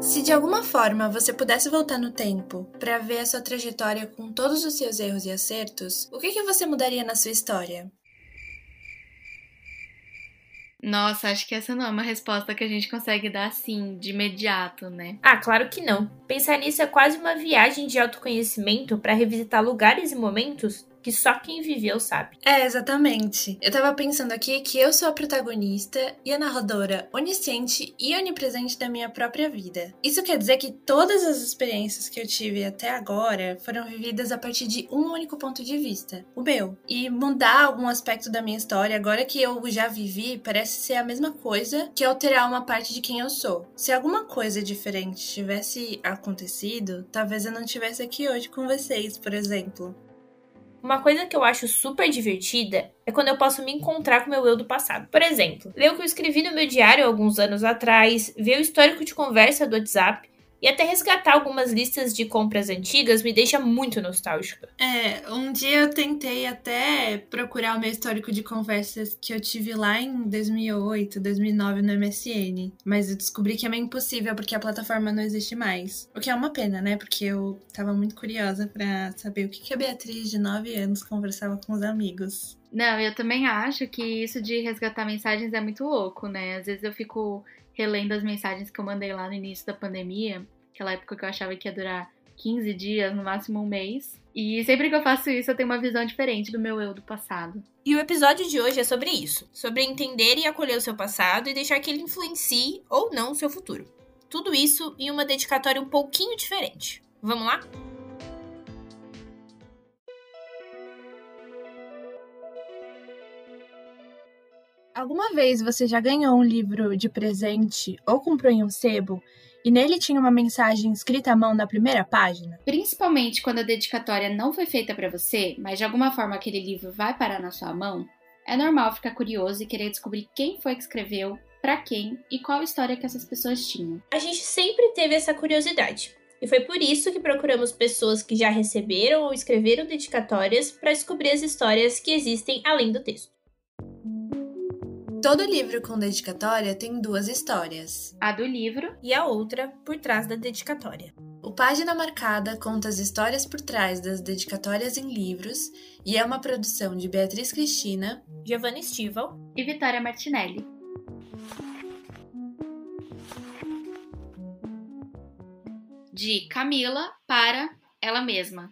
Se de alguma forma você pudesse voltar no tempo para ver a sua trajetória com todos os seus erros e acertos, o que, que você mudaria na sua história? Nossa, acho que essa não é uma resposta que a gente consegue dar assim, de imediato, né? Ah, claro que não. Pensar nisso é quase uma viagem de autoconhecimento para revisitar lugares e momentos que só quem viveu sabe. É, exatamente. Eu tava pensando aqui que eu sou a protagonista e a narradora onisciente e onipresente da minha própria vida. Isso quer dizer que todas as experiências que eu tive até agora foram vividas a partir de um único ponto de vista, o meu. E mudar algum aspecto da minha história, agora que eu já vivi, parece ser a mesma coisa que alterar uma parte de quem eu sou. Se alguma coisa diferente tivesse acontecido, talvez eu não estivesse aqui hoje com vocês, por exemplo. Uma coisa que eu acho super divertida é quando eu posso me encontrar com o meu eu do passado. Por exemplo, ler o que eu escrevi no meu diário alguns anos atrás, ver o histórico de conversa do WhatsApp e até resgatar algumas listas de compras antigas me deixa muito nostálgica. É, um dia eu tentei até procurar o meu histórico de conversas que eu tive lá em 2008, 2009 no MSN, mas eu descobri que é meio impossível porque a plataforma não existe mais. O que é uma pena, né? Porque eu tava muito curiosa para saber o que a Beatriz de 9 anos conversava com os amigos. Não, eu também acho que isso de resgatar mensagens é muito louco, né? Às vezes eu fico relendo as mensagens que eu mandei lá no início da pandemia, aquela época que eu achava que ia durar 15 dias, no máximo um mês. E sempre que eu faço isso, eu tenho uma visão diferente do meu eu do passado. E o episódio de hoje é sobre isso: sobre entender e acolher o seu passado e deixar que ele influencie ou não o seu futuro. Tudo isso em uma dedicatória um pouquinho diferente. Vamos lá? Alguma vez você já ganhou um livro de presente ou comprou em um sebo e nele tinha uma mensagem escrita à mão na primeira página? Principalmente quando a dedicatória não foi feita para você, mas de alguma forma aquele livro vai parar na sua mão, é normal ficar curioso e querer descobrir quem foi que escreveu, para quem e qual história que essas pessoas tinham. A gente sempre teve essa curiosidade. E foi por isso que procuramos pessoas que já receberam ou escreveram dedicatórias para descobrir as histórias que existem além do texto. Todo livro com dedicatória tem duas histórias. A do livro e a outra por trás da dedicatória. O Página Marcada conta as histórias por trás das dedicatórias em livros e é uma produção de Beatriz Cristina, Giovanna Stival e Vitória Martinelli. De Camila para ela mesma.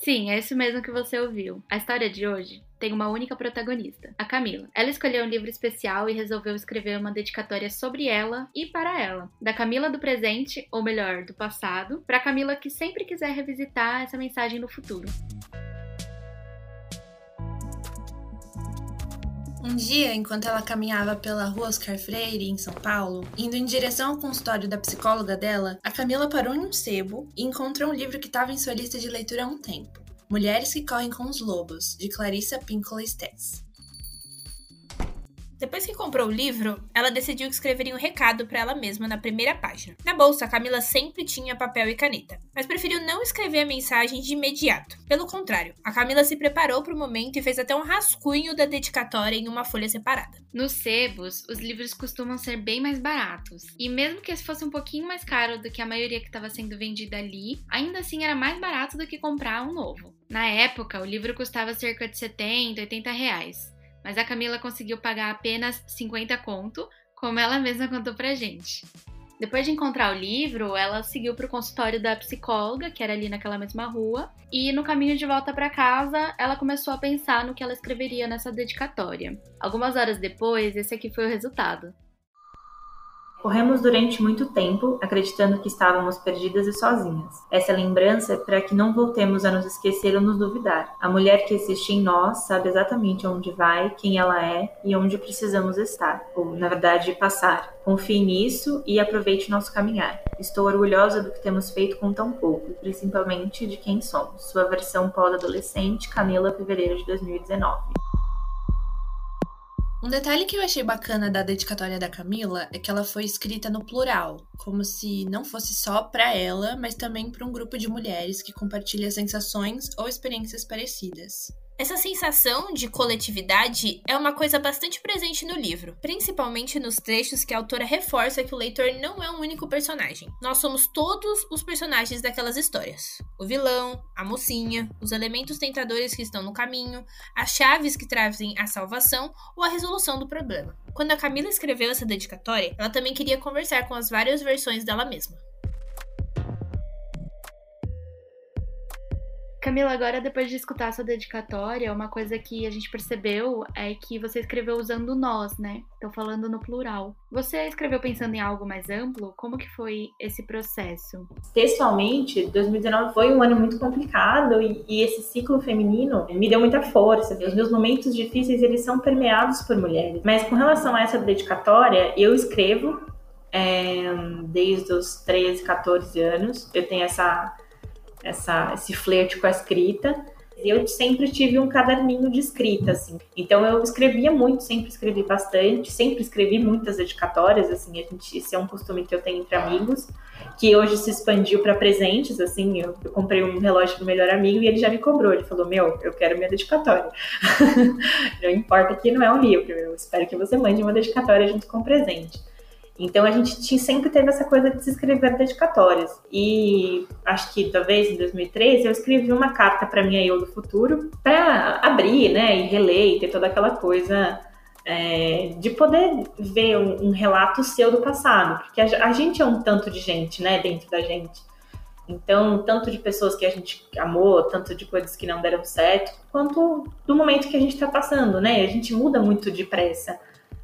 Sim, é isso mesmo que você ouviu. A história de hoje tem uma única protagonista, a Camila. Ela escolheu um livro especial e resolveu escrever uma dedicatória sobre ela e para ela. Da Camila do presente, ou melhor, do passado, para a Camila que sempre quiser revisitar essa mensagem no futuro. Um dia, enquanto ela caminhava pela rua Oscar Freire, em São Paulo, indo em direção ao consultório da psicóloga dela, a Camila parou em um sebo e encontrou um livro que estava em sua lista de leitura há um tempo. Mulheres que Correm com os Lobos, de Clarissa Pinkola Stess. Depois que comprou o livro, ela decidiu que escreveria um recado para ela mesma na primeira página. Na bolsa, Camila sempre tinha papel e caneta, mas preferiu não escrever a mensagem de imediato. Pelo contrário, a Camila se preparou para o momento e fez até um rascunho da dedicatória em uma folha separada. Nos sebos, os livros costumam ser bem mais baratos, e mesmo que esse fosse um pouquinho mais caro do que a maioria que estava sendo vendida ali, ainda assim era mais barato do que comprar um novo. Na época, o livro custava cerca de 70, 80 reais mas a Camila conseguiu pagar apenas 50 conto, como ela mesma contou pra gente. Depois de encontrar o livro, ela seguiu para o consultório da psicóloga, que era ali naquela mesma rua, e no caminho de volta para casa, ela começou a pensar no que ela escreveria nessa dedicatória. Algumas horas depois, esse aqui foi o resultado. Corremos durante muito tempo, acreditando que estávamos perdidas e sozinhas. Essa lembrança é para que não voltemos a nos esquecer ou nos duvidar. A mulher que existe em nós sabe exatamente onde vai, quem ela é e onde precisamos estar, ou, na verdade, passar. Confie nisso e aproveite nosso caminhar. Estou orgulhosa do que temos feito com tão pouco, principalmente de quem somos. Sua versão pós-adolescente, Camila, fevereiro de 2019. Um detalhe que eu achei bacana da dedicatória da Camila é que ela foi escrita no plural, como se não fosse só para ela, mas também para um grupo de mulheres que compartilha sensações ou experiências parecidas. Essa sensação de coletividade é uma coisa bastante presente no livro, principalmente nos trechos que a autora reforça que o leitor não é um único personagem. Nós somos todos os personagens daquelas histórias: o vilão, a mocinha, os elementos tentadores que estão no caminho, as chaves que trazem a salvação ou a resolução do problema. Quando a Camila escreveu essa dedicatória, ela também queria conversar com as várias versões dela mesma. Camila, agora depois de escutar sua dedicatória, uma coisa que a gente percebeu é que você escreveu usando nós, né? Então falando no plural. Você escreveu pensando em algo mais amplo? Como que foi esse processo? Pessoalmente, 2019 foi um ano muito complicado e, e esse ciclo feminino me deu muita força. Os meus momentos difíceis, eles são permeados por mulheres. Mas com relação a essa dedicatória, eu escrevo é, desde os 13, 14 anos. Eu tenho essa essa, esse flerte com a escrita. Eu sempre tive um caderninho de escrita, assim. Então eu escrevia muito, sempre escrevi bastante, sempre escrevi muitas dedicatórias, assim. A gente, esse é um costume que eu tenho entre amigos, que hoje se expandiu para presentes, assim. Eu, eu comprei um relógio pro melhor amigo e ele já me cobrou. Ele falou: Meu, eu quero minha dedicatória. não importa que não é um livro, eu espero que você mande uma dedicatória junto com o presente. Então a gente sempre teve essa coisa de se escrever dedicatórias. E acho que talvez em 2013 eu escrevi uma carta para minha eu do futuro para abrir, né, e reler, e ter toda aquela coisa é, de poder ver um, um, relato seu do passado, porque a, a, gente é um tanto de gente, né, dentro da gente. Então, tanto de pessoas que a gente amou, tanto de coisas que não deram certo, quanto do momento que a gente está passando, né? A gente muda muito depressa.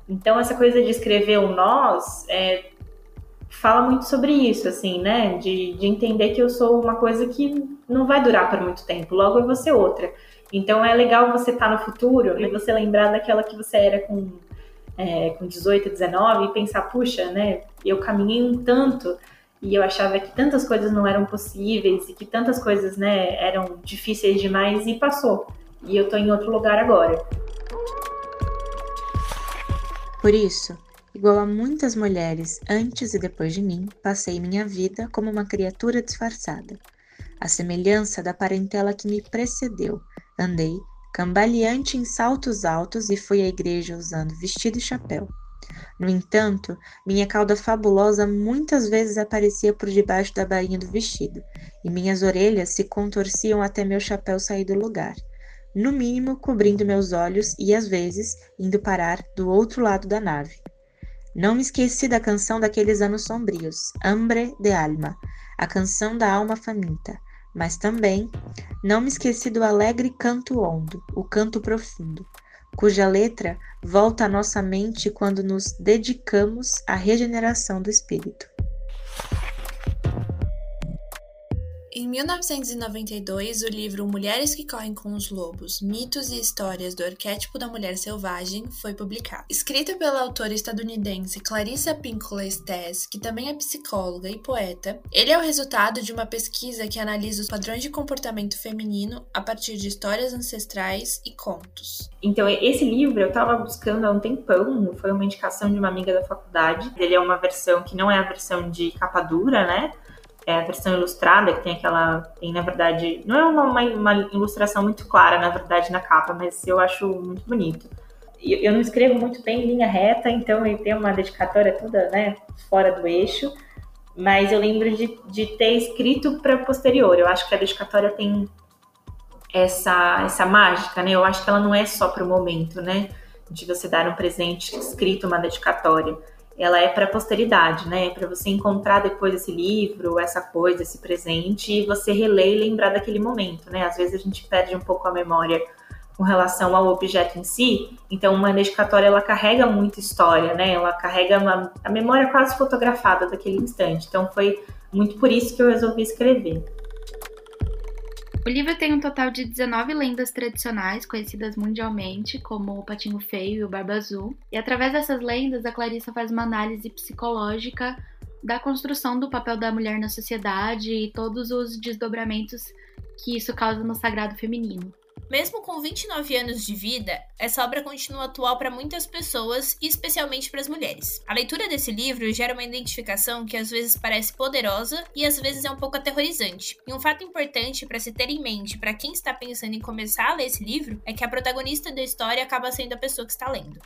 Então, essa coisa de escrever o nós é, fala muito sobre isso, assim, né? De, de entender que eu sou uma coisa que não vai durar por muito tempo, logo eu vou ser outra. Então, é legal você estar tá no futuro e você lembrar daquela que você era com, é, com 18, 19 e pensar, puxa, né? Eu caminhei um tanto e eu achava que tantas coisas não eram possíveis e que tantas coisas, né, eram difíceis demais e passou. E eu tô em outro lugar agora. Por isso, igual a muitas mulheres antes e depois de mim, passei minha vida como uma criatura disfarçada. A semelhança da parentela que me precedeu, andei cambaleante em saltos altos e fui à igreja usando vestido e chapéu. No entanto, minha cauda fabulosa muitas vezes aparecia por debaixo da bainha do vestido, e minhas orelhas se contorciam até meu chapéu sair do lugar no mínimo cobrindo meus olhos e às vezes indo parar do outro lado da nave. Não me esqueci da canção daqueles anos sombrios, Hambre de Alma, a canção da alma faminta, mas também não me esqueci do alegre canto hondo, o canto profundo, cuja letra volta à nossa mente quando nos dedicamos à regeneração do espírito. Em 1992, o livro Mulheres que Correm com os Lobos: Mitos e Histórias do Arquétipo da Mulher Selvagem foi publicado. Escrito pela autora estadunidense Clarissa Pinkola Estes, que também é psicóloga e poeta, ele é o resultado de uma pesquisa que analisa os padrões de comportamento feminino a partir de histórias ancestrais e contos. Então, esse livro eu estava buscando há um tempão, foi uma indicação de uma amiga da faculdade. Ele é uma versão que não é a versão de capa dura, né? É a versão ilustrada, que tem aquela. Tem, na verdade. Não é uma, uma, uma, ilustração muito clara, na verdade, na capa, mas eu acho muito bonito. Eu, eu não escrevo muito bem em linha reta, então ele tem uma dedicatória toda né, fora do eixo. Mas eu lembro de, de ter escrito para posterior. Eu acho que a dedicatória tem essa, essa mágica, né? Eu acho que ela não é só para o momento, né? De você dar um presente escrito, uma dedicatória ela é para a posteridade, né? Para você encontrar depois esse livro, essa coisa, esse presente e você reler e lembrar daquele momento, né? Às vezes a gente perde um pouco a memória com relação ao objeto em si. Então, uma dedicatória ela carrega muita história, né? Ela carrega uma, a memória quase fotografada daquele instante. Então, foi muito por isso que eu resolvi escrever. O livro tem um total de 19 lendas tradicionais conhecidas mundialmente, como o Patinho Feio e o Barba Azul. E através dessas lendas, a Clarissa faz uma análise psicológica da construção do papel da mulher na sociedade e todos os desdobramentos que isso causa no sagrado feminino. Mesmo com 29 anos de vida, essa obra continua atual para muitas pessoas especialmente para as mulheres. A leitura desse livro gera uma identificação que às vezes parece poderosa e às vezes é um pouco aterrorizante. E um fato importante para se ter em mente para quem está pensando em começar a ler esse livro é que a protagonista da história acaba sendo a pessoa que está lendo.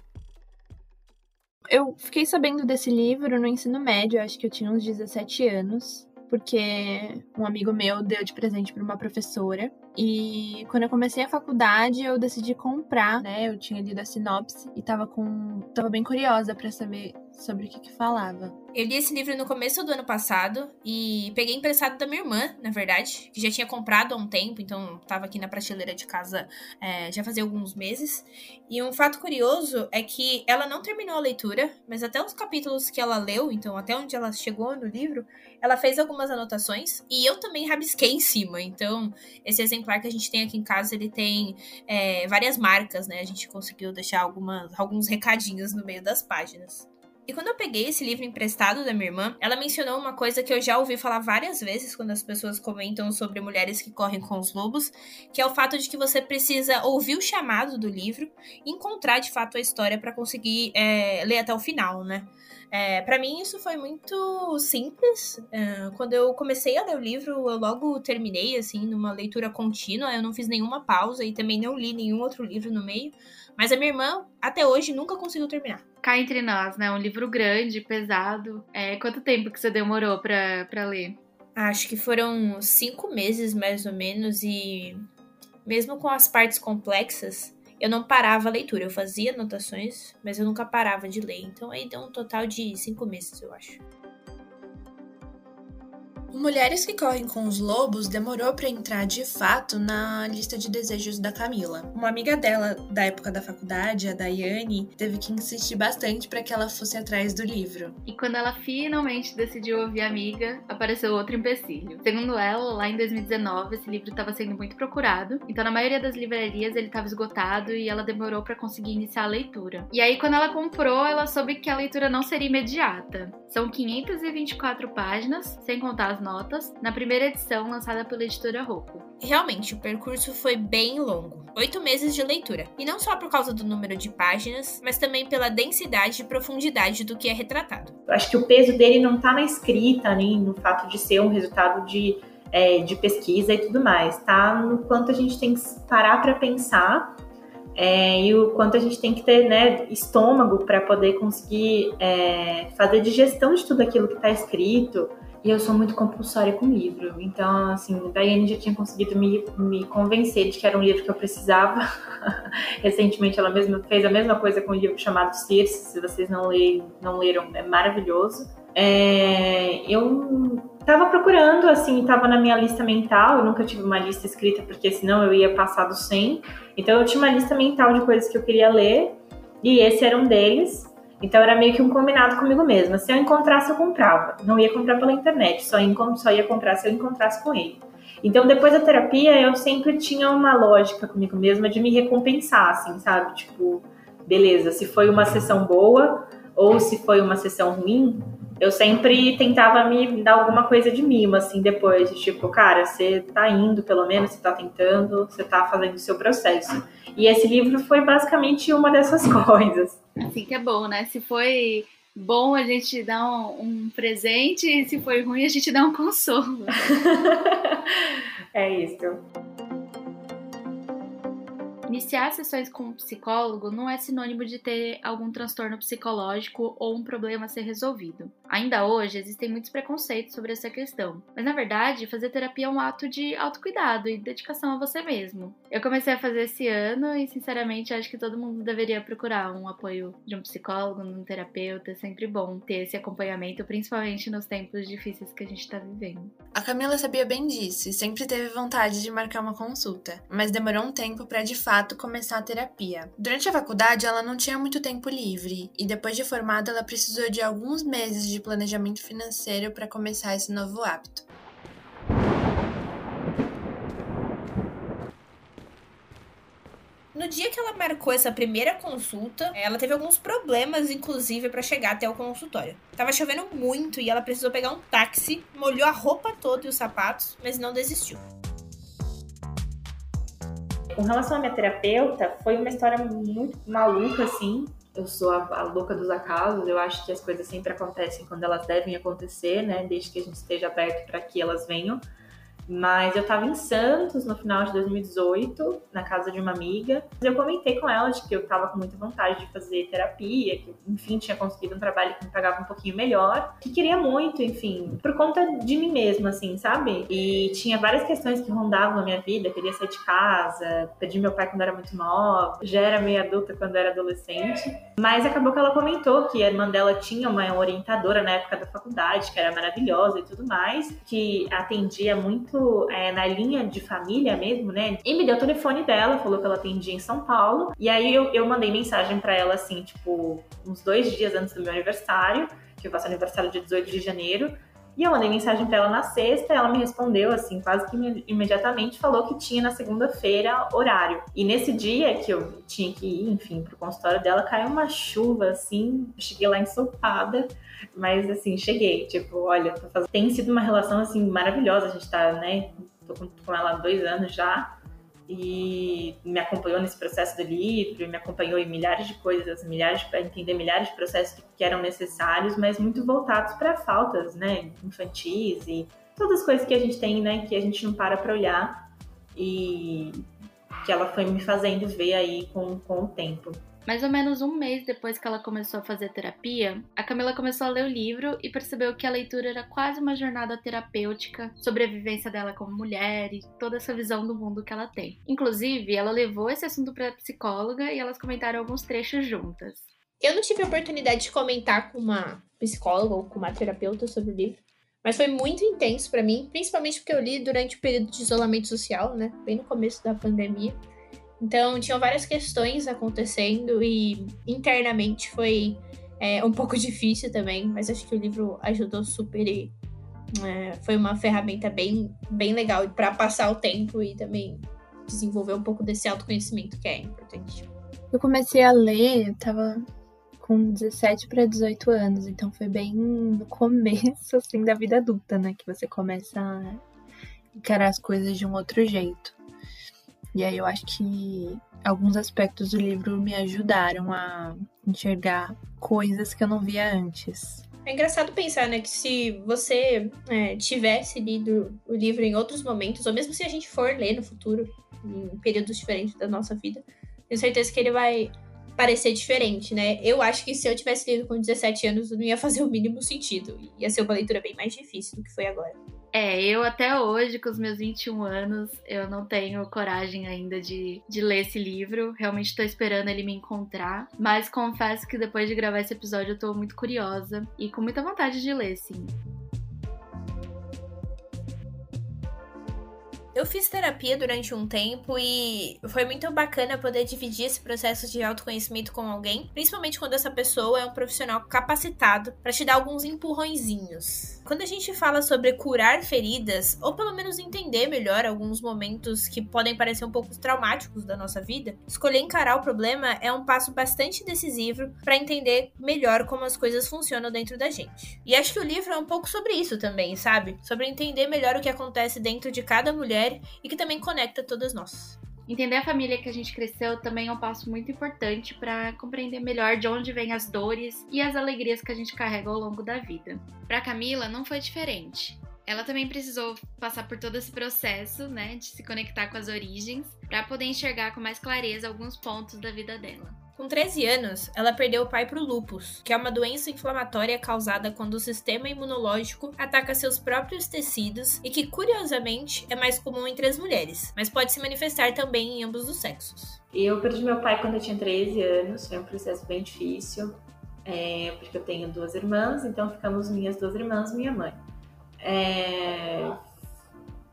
Eu fiquei sabendo desse livro no ensino médio, acho que eu tinha uns 17 anos porque um amigo meu deu de presente para uma professora. E quando eu comecei a faculdade, eu decidi comprar, né? Eu tinha lido a sinopse e tava com tava bem curiosa para saber sobre o que, que falava. Eu li esse livro no começo do ano passado e peguei emprestado da minha irmã, na verdade, que já tinha comprado há um tempo, então estava aqui na prateleira de casa é, já fazia alguns meses. E um fato curioso é que ela não terminou a leitura, mas até os capítulos que ela leu, então até onde ela chegou no livro, ela fez algumas anotações e eu também rabisquei em cima. Então, esse exemplar que a gente tem aqui em casa, ele tem é, várias marcas, né? A gente conseguiu deixar algumas, alguns recadinhos no meio das páginas. E quando eu peguei esse livro emprestado da minha irmã, ela mencionou uma coisa que eu já ouvi falar várias vezes quando as pessoas comentam sobre mulheres que correm com os lobos, que é o fato de que você precisa ouvir o chamado do livro e encontrar de fato a história para conseguir é, ler até o final, né? É, para mim isso foi muito simples. É, quando eu comecei a ler o livro, eu logo terminei assim numa leitura contínua. Eu não fiz nenhuma pausa e também não li nenhum outro livro no meio. Mas a minha irmã até hoje nunca conseguiu terminar. Cá entre nós, né? Um livro grande, pesado. É, quanto tempo que você demorou para ler? Acho que foram cinco meses mais ou menos e mesmo com as partes complexas, eu não parava a leitura. Eu fazia anotações, mas eu nunca parava de ler. Então aí deu um total de cinco meses, eu acho. Mulheres que Correm com os Lobos demorou para entrar de fato na lista de desejos da Camila. Uma amiga dela da época da faculdade, a Daiane, teve que insistir bastante para que ela fosse atrás do livro. E quando ela finalmente decidiu ouvir a amiga, apareceu outro empecilho. Segundo ela, lá em 2019, esse livro estava sendo muito procurado, então na maioria das livrarias ele estava esgotado e ela demorou para conseguir iniciar a leitura. E aí quando ela comprou, ela soube que a leitura não seria imediata. São 524 páginas, sem contar as notas, na primeira edição lançada pela editora Rocco. Realmente, o percurso foi bem longo. Oito meses de leitura. E não só por causa do número de páginas, mas também pela densidade e profundidade do que é retratado. Eu acho que o peso dele não está na escrita, nem no fato de ser um resultado de, é, de pesquisa e tudo mais. Tá no quanto a gente tem que parar para pensar é, e o quanto a gente tem que ter né, estômago para poder conseguir é, fazer digestão de tudo aquilo que está escrito. E eu sou muito compulsória com livro. Então, assim, Daiane já tinha conseguido me, me convencer de que era um livro que eu precisava. Recentemente, ela mesma fez a mesma coisa com um livro chamado Circe. Se vocês não, não leram, é maravilhoso. É, eu tava procurando, assim, tava na minha lista mental. Eu nunca tive uma lista escrita, porque senão eu ia passar do 100. Então, eu tinha uma lista mental de coisas que eu queria ler. E esse era um deles. Então era meio que um combinado comigo mesma. Se eu encontrasse, eu comprava. Não ia comprar pela internet, só ia, só ia comprar se eu encontrasse com ele. Então, depois da terapia, eu sempre tinha uma lógica comigo mesma de me recompensar, assim, sabe? Tipo, beleza, se foi uma sessão boa ou se foi uma sessão ruim, eu sempre tentava me dar alguma coisa de mimo, assim, depois. Tipo, cara, você tá indo, pelo menos, você tá tentando, você tá fazendo o seu processo. E esse livro foi basicamente uma dessas coisas. Assim que é bom, né? Se foi bom, a gente dá um, um presente, e se foi ruim, a gente dá um consolo. é isso. Iniciar sessões com um psicólogo não é sinônimo de ter algum transtorno psicológico ou um problema a ser resolvido. Ainda hoje existem muitos preconceitos sobre essa questão, mas na verdade, fazer terapia é um ato de autocuidado e dedicação a você mesmo. Eu comecei a fazer esse ano e, sinceramente, acho que todo mundo deveria procurar um apoio de um psicólogo, de um terapeuta. É sempre bom ter esse acompanhamento, principalmente nos tempos difíceis que a gente está vivendo. A Camila sabia bem disso e sempre teve vontade de marcar uma consulta, mas demorou um tempo para de fato começar a terapia. Durante a faculdade, ela não tinha muito tempo livre e depois de formada, ela precisou de alguns meses de planejamento financeiro para começar esse novo hábito. No dia que ela marcou essa primeira consulta, ela teve alguns problemas, inclusive, para chegar até o consultório. Tava chovendo muito e ela precisou pegar um táxi, molhou a roupa toda e os sapatos, mas não desistiu. Com relação à minha terapeuta, foi uma história muito maluca, assim. Eu sou a, a, louca dos acasos, eu acho que as coisas sempre acontecem quando elas devem acontecer, né? Desde que a gente esteja aberto para que elas venham. Mas eu estava em Santos no final de 2018, na casa de uma amiga. Eu comentei com ela de que eu estava com muita vontade de fazer terapia, que enfim tinha conseguido um trabalho que me pagava um pouquinho melhor, que queria muito, enfim, por conta de mim mesma, assim, sabe? E tinha várias questões que rondavam a minha vida. queria sair de casa, perdi meu pai quando era muito nova, já era meio adulta quando era adolescente. Mas acabou que ela comentou que a irmã dela tinha uma orientadora na época da faculdade, que era maravilhosa e tudo mais, que atendia muito muito é, na linha de família mesmo, né? E me deu o telefone dela, falou que ela atendia em São Paulo. E aí eu, eu mandei mensagem para ela, assim, tipo, uns dois dias antes do meu aniversário, que eu faço aniversário dia 18 de janeiro. E eu mandei mensagem para ela na sexta, ela me respondeu assim, quase que imediatamente, falou que tinha na segunda-feira horário. E nesse dia que eu tinha que ir, enfim, pro consultório dela, caiu uma chuva assim, eu cheguei lá ensopada. Mas assim, cheguei. Tipo, olha, tem sido uma relação assim maravilhosa. A gente tá, né? Tô com ela há dois anos já. E me acompanhou nesse processo do livro, me acompanhou em milhares de coisas, milhares para entender milhares de processos que eram necessários, mas muito voltados para faltas, né, infantis e todas as coisas que a gente tem, né, que a gente não para para olhar e que ela foi me fazendo ver aí com, com o tempo. Mais ou menos um mês depois que ela começou a fazer terapia, a Camila começou a ler o livro e percebeu que a leitura era quase uma jornada terapêutica sobre a vivência dela como mulher e toda essa visão do mundo que ela tem. Inclusive, ela levou esse assunto para a psicóloga e elas comentaram alguns trechos juntas. Eu não tive a oportunidade de comentar com uma psicóloga ou com uma terapeuta sobre o livro, mas foi muito intenso para mim, principalmente porque eu li durante o período de isolamento social, né, bem no começo da pandemia. Então, tinham várias questões acontecendo e internamente foi é, um pouco difícil também, mas acho que o livro ajudou super e é, foi uma ferramenta bem, bem legal para passar o tempo e também desenvolver um pouco desse autoconhecimento que é importante. Eu comecei a ler, eu tava com 17 para 18 anos, então foi bem no começo assim da vida adulta, né, que você começa a encarar as coisas de um outro jeito. E aí eu acho que alguns aspectos do livro me ajudaram a enxergar coisas que eu não via antes. É engraçado pensar, né, que se você é, tivesse lido o livro em outros momentos, ou mesmo se a gente for ler no futuro, em períodos diferentes da nossa vida, tenho certeza que ele vai parecer diferente, né? Eu acho que se eu tivesse lido com 17 anos, não ia fazer o mínimo sentido. Ia ser uma leitura bem mais difícil do que foi agora. É, eu até hoje, com os meus 21 anos, eu não tenho coragem ainda de, de ler esse livro. Realmente tô esperando ele me encontrar. Mas confesso que depois de gravar esse episódio eu tô muito curiosa e com muita vontade de ler, sim. Eu fiz terapia durante um tempo e foi muito bacana poder dividir esse processo de autoconhecimento com alguém, principalmente quando essa pessoa é um profissional capacitado para te dar alguns empurrõezinhos. Quando a gente fala sobre curar feridas, ou pelo menos entender melhor alguns momentos que podem parecer um pouco traumáticos da nossa vida, escolher encarar o problema é um passo bastante decisivo para entender melhor como as coisas funcionam dentro da gente. E acho que o livro é um pouco sobre isso também, sabe? Sobre entender melhor o que acontece dentro de cada mulher e que também conecta todas nós. Entender a família que a gente cresceu também é um passo muito importante para compreender melhor de onde vêm as dores e as alegrias que a gente carrega ao longo da vida. Para Camila não foi diferente. Ela também precisou passar por todo esse processo, né, de se conectar com as origens, para poder enxergar com mais clareza alguns pontos da vida dela. Com 13 anos, ela perdeu o pai para o lupus, que é uma doença inflamatória causada quando o sistema imunológico ataca seus próprios tecidos e que, curiosamente, é mais comum entre as mulheres, mas pode se manifestar também em ambos os sexos. Eu perdi meu pai quando eu tinha 13 anos, foi um processo bem difícil, é, porque eu tenho duas irmãs, então ficamos minhas duas irmãs, minha mãe. É,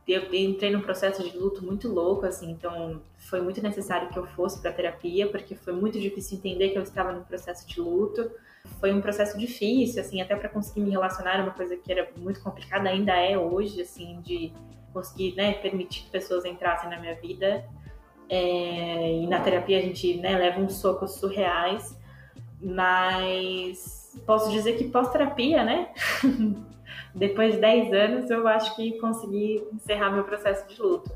eu entrei num processo de luto muito louco, assim, então foi muito necessário que eu fosse para terapia, porque foi muito difícil entender que eu estava num processo de luto. Foi um processo difícil, assim, até para conseguir me relacionar, uma coisa que era muito complicada, ainda é hoje, assim, de conseguir, né, permitir que pessoas entrassem na minha vida. É, e na terapia a gente, né, leva uns socos surreais, mas posso dizer que pós-terapia, né? depois de 10 anos, eu acho que consegui encerrar meu processo de luto.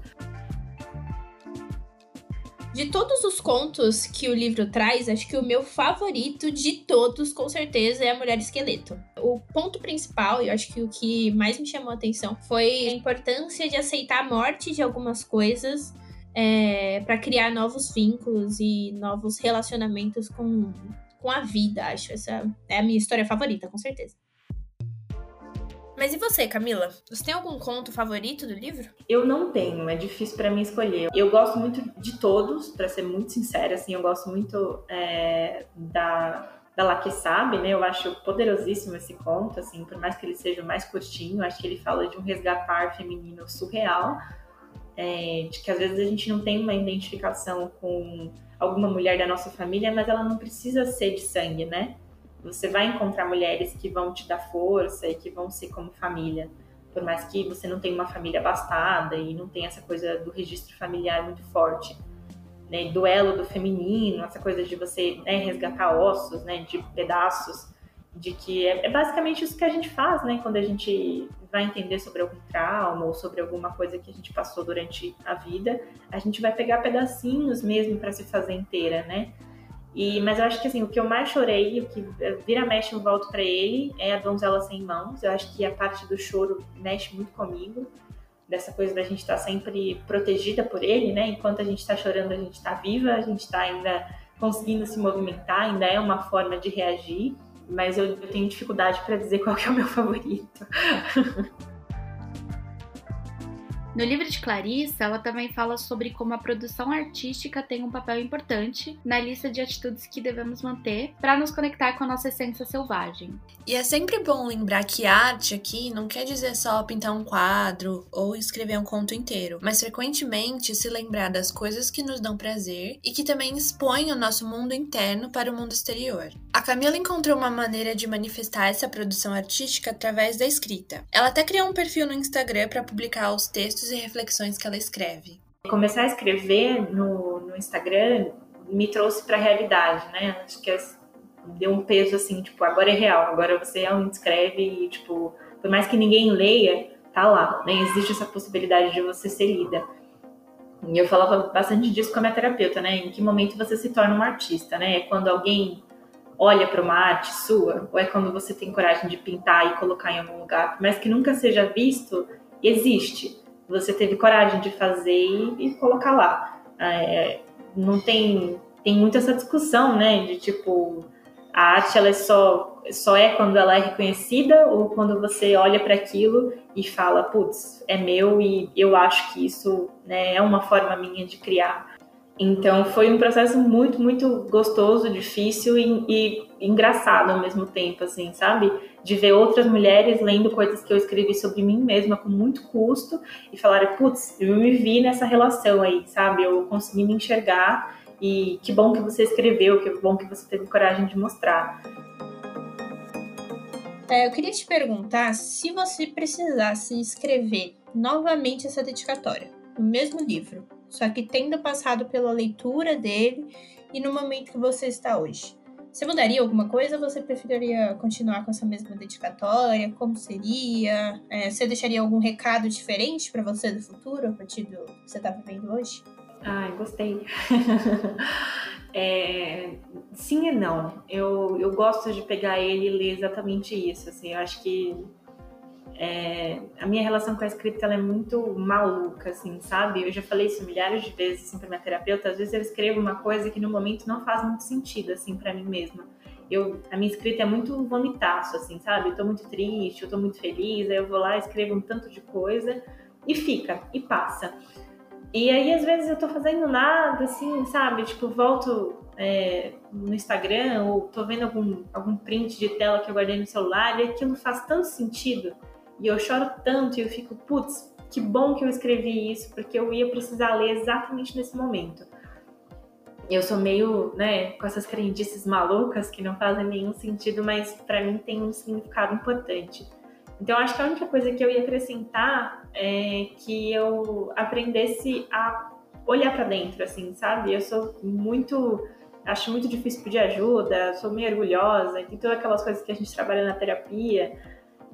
De todos os contos que o livro traz, acho que o meu favorito de todos, com certeza, é a Mulher Esqueleto. O ponto principal, e acho que o que mais me chamou a atenção, foi a importância de aceitar a morte de algumas coisas é, para criar novos vínculos e novos relacionamentos com, com a vida. Acho essa é a minha história favorita, com certeza. Mas e você, Camila? Você tem algum conto favorito do livro? Eu não tenho, é difícil para mim escolher. Eu gosto muito de todos, para ser muito sincera, assim, eu gosto muito é, da da La que sabe, né? Eu acho poderosíssimo esse conto, assim, por mais que ele seja mais curtinho, acho que ele fala de um resgatar feminino surreal, é, de que às vezes a gente não tem uma identificação com alguma mulher da nossa família, mas ela não precisa ser de sangue, né? Você vai encontrar mulheres que vão te dar força e que vão ser como família. Por mais que você não tenha uma família abastada e não tenha essa coisa do registro familiar muito forte. Né, duelo do feminino, essa coisa de você né, resgatar ossos, né, de pedaços, de que é, é, basicamente isso que a gente faz, né, quando a gente vai entender sobre algum trauma ou sobre alguma coisa que a gente passou durante a vida, a gente vai pegar pedacinhos mesmo para se fazer inteira, né? E, mas eu acho que assim, o que eu mais chorei, o que vira mexe eu volto para ele, é a donzela sem mãos. Eu acho que a parte do choro mexe muito comigo, dessa coisa da gente estar tá sempre protegida por ele, né? Enquanto a gente está chorando, a gente está viva, a gente está ainda conseguindo se movimentar, ainda é uma forma de reagir. Mas eu, eu tenho dificuldade para dizer qual é o meu favorito. No livro de Clarissa, ela também fala sobre como a produção artística tem um papel importante na lista de atitudes que devemos manter para nos conectar com a nossa essência selvagem. E é sempre bom lembrar que arte aqui não quer dizer só pintar um quadro ou escrever um conto inteiro, mas frequentemente se lembrar das coisas que nos dão prazer e que também expõem o nosso mundo interno para o mundo exterior. A Camila encontrou uma maneira de manifestar essa produção artística através da escrita. Ela até criou um perfil no Instagram para publicar os textos e reflexões que ela escreve. Começar a escrever no, no Instagram me trouxe para a realidade, né? Acho que deu um peso assim, tipo, agora é real, agora você realmente escreve e, tipo, por mais que ninguém leia, tá lá, né? Existe essa possibilidade de você ser lida. E eu falava bastante disso com a minha terapeuta, né? Em que momento você se torna um artista, né? É quando alguém olha para uma arte sua, ou é quando você tem coragem de pintar e colocar em algum lugar, mas que nunca seja visto, existe você teve coragem de fazer e, e colocar lá. É, não tem tem muito essa discussão, né, de tipo a arte ela é só só é quando ela é reconhecida ou quando você olha para aquilo e fala, putz, é meu e eu acho que isso né, é uma forma minha de criar. Então foi um processo muito, muito gostoso, difícil e, e, engraçado ao mesmo tempo, assim, sabe? De ver outras mulheres lendo coisas que eu escrevi sobre mim mesma com muito custo e falarem, putz, eu me vi nessa relação aí, sabe? Eu consegui me enxergar e que bom que você escreveu, que bom que você teve coragem de mostrar. É, eu queria te perguntar se você precisasse escrever novamente essa dedicatória, no mesmo livro, só que tendo passado pela leitura dele e no momento que você está hoje. Você mudaria alguma coisa ou você preferiria continuar com essa mesma dedicatória? Como seria? É, você deixaria algum recado diferente para você do futuro, a partir do que você está vivendo hoje? Ai, gostei. é, sim e não. Eu, eu gosto de pegar ele e ler exatamente isso. Assim, eu acho que é, a minha relação com a escrita é muito maluca, assim, sabe? Eu já falei isso milhares de vezes assim, para minha terapeuta. Às vezes eu escrevo uma coisa que no momento não faz muito sentido, assim, para mim mesma. Eu, a minha escrita é muito vomitaço, assim, sabe? Eu tô muito triste, eu tô muito feliz, aí eu vou lá, escrevo um tanto de coisa e fica, e passa. E aí, às vezes, eu tô fazendo nada, assim, sabe? Tipo, volto é, no Instagram ou tô vendo algum, algum print de tela que eu guardei no celular e aquilo faz tanto sentido e eu choro tanto e eu fico, putz, que bom que eu escrevi isso, porque eu ia precisar ler exatamente nesse momento. Eu sou meio, né, com essas crendices malucas que não fazem nenhum sentido, mas para mim tem um significado importante. Então, acho que a única coisa que eu ia acrescentar é que eu aprendesse a olhar para dentro, assim, sabe? Eu sou muito. Acho muito difícil pedir ajuda, sou meio orgulhosa, tem todas aquelas coisas que a gente trabalha na terapia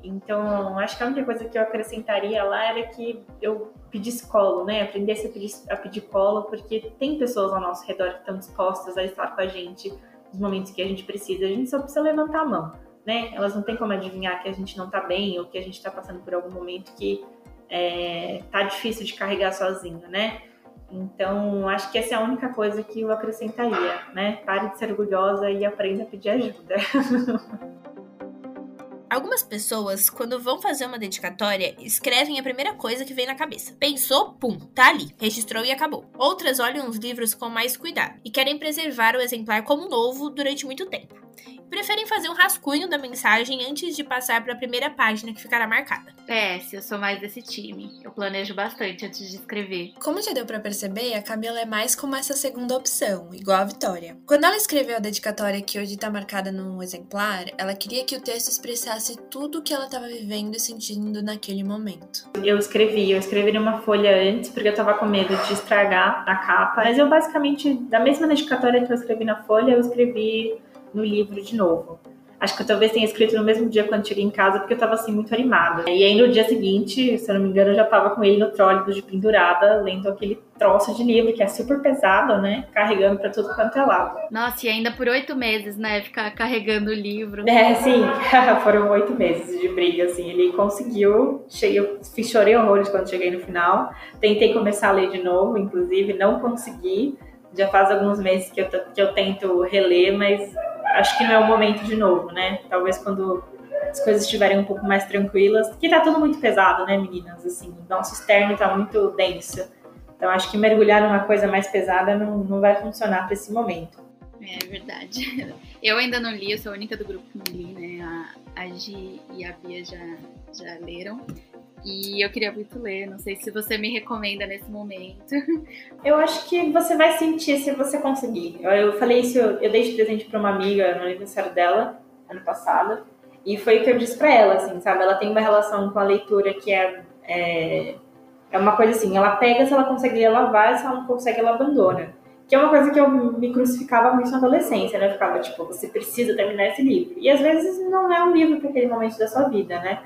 Então, acho que a única coisa que eu acrescentaria lá era que eu pedisse colo, né? Aprendesse a pedir, a pedir colo, porque tem pessoas ao nosso redor que estão dispostas a estar com a gente nos momentos que a gente precisa. A gente só precisa levantar a mão, né? Elas não têm como adivinhar que a gente não tá bem ou que a gente tá passando por algum momento que é, tá difícil de carregar sozinho, né? Então, acho que essa é a única coisa que eu acrescentaria, né? Pare de ser orgulhosa e aprenda a pedir ajuda. Algumas pessoas, quando vão fazer uma dedicatória, escrevem a primeira coisa que vem na cabeça. Pensou, pum, tá ali, registrou e acabou. Outras olham os livros com mais cuidado e querem preservar o exemplar como novo durante muito tempo preferem fazer um rascunho da mensagem antes de passar para a primeira página que ficará marcada. É, se eu sou mais desse time. Eu planejo bastante antes de escrever. Como já deu para perceber, a Camila é mais como essa segunda opção, igual a Vitória. Quando ela escreveu a dedicatória que hoje está marcada num exemplar, ela queria que o texto expressasse tudo o que ela estava vivendo e sentindo naquele momento. Eu escrevi, eu escrevi numa folha antes, porque eu estava com medo de estragar a capa, mas eu basicamente, da mesma dedicatória que eu escrevi na folha, eu escrevi no livro de novo. Acho que eu talvez tenha escrito no mesmo dia quando cheguei em casa, porque eu tava assim muito animada. E aí no dia seguinte, se eu não me engano, eu já tava com ele no trólebus de pendurada, lendo aquele troço de livro que é super pesado, né? Carregando para tudo quanto é lado. Nossa, e ainda por oito meses, né? Ficar carregando o livro. É, sim. Foram oito meses de briga, assim. Ele conseguiu. Cheguei, eu chorei horrores quando cheguei no final. Tentei começar a ler de novo, inclusive, não consegui. Já faz alguns meses que eu, que eu tento reler, mas acho que não é o momento de novo, né? Talvez quando as coisas estiverem um pouco mais tranquilas, que tá tudo muito pesado, né, meninas? Assim, o nosso externo tá muito denso. Então acho que mergulhar numa coisa mais pesada não, não vai funcionar para esse momento. É verdade. Eu ainda não li, eu sou a única do grupo que não li, né? A, a Gi e a Bia já, já leram. E eu queria muito ler, não sei se você me recomenda nesse momento. Eu acho que você vai sentir se você conseguir. Eu, eu falei isso, eu dei de presente para uma amiga no aniversário dela, ano passado, e foi o que eu disse para ela, assim, sabe? Ela tem uma relação com a leitura que é, é, é uma coisa assim, ela pega se ela consegue ela vai, se ela não consegue, ela abandona. Que é uma coisa que eu me crucificava muito na adolescência, né? Eu ficava tipo, você precisa terminar esse livro. E às vezes não é um livro para aquele momento da sua vida, né?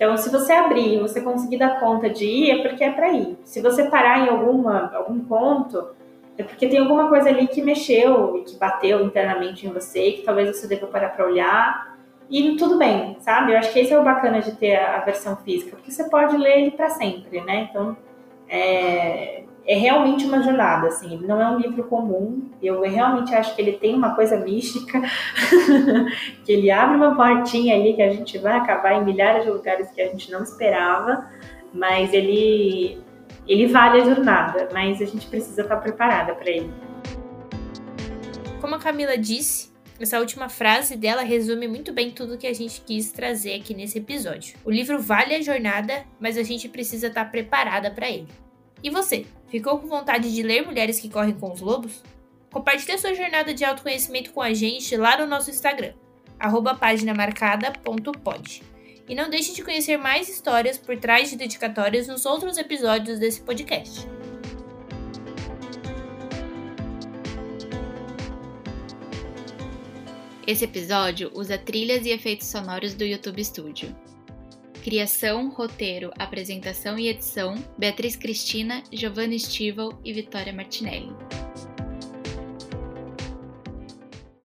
Então, se você abrir e você conseguir dar conta de ir, é porque é para ir. Se você parar em alguma, algum ponto, é porque tem alguma coisa ali que mexeu e que bateu internamente em você, que talvez você deva parar para olhar. E tudo bem, sabe? Eu acho que esse é o bacana de ter a versão física, porque você pode ler ele para sempre, né? Então, é, é realmente uma jornada, assim, ele não é um livro comum, eu realmente acho que ele tem uma coisa mística, que ele abre uma portinha ali que a gente vai acabar em milhares de lugares que a gente não esperava, mas ele, ele vale a jornada, mas a gente precisa estar preparada para ele. Como a Camila disse, essa última frase dela resume muito bem tudo que a gente quis trazer aqui nesse episódio. O livro vale a jornada, mas a gente precisa estar preparada para ele. E você, ficou com vontade de ler Mulheres que Correm com os Lobos? Compartilhe sua jornada de autoconhecimento com a gente lá no nosso Instagram, arroba paginamarcada.pod. E não deixe de conhecer mais histórias por trás de dedicatórias nos outros episódios desse podcast. Esse episódio usa trilhas e efeitos sonoros do YouTube Studio. Criação, roteiro, apresentação e edição: Beatriz Cristina, Giovanni Stival e Vitória Martinelli.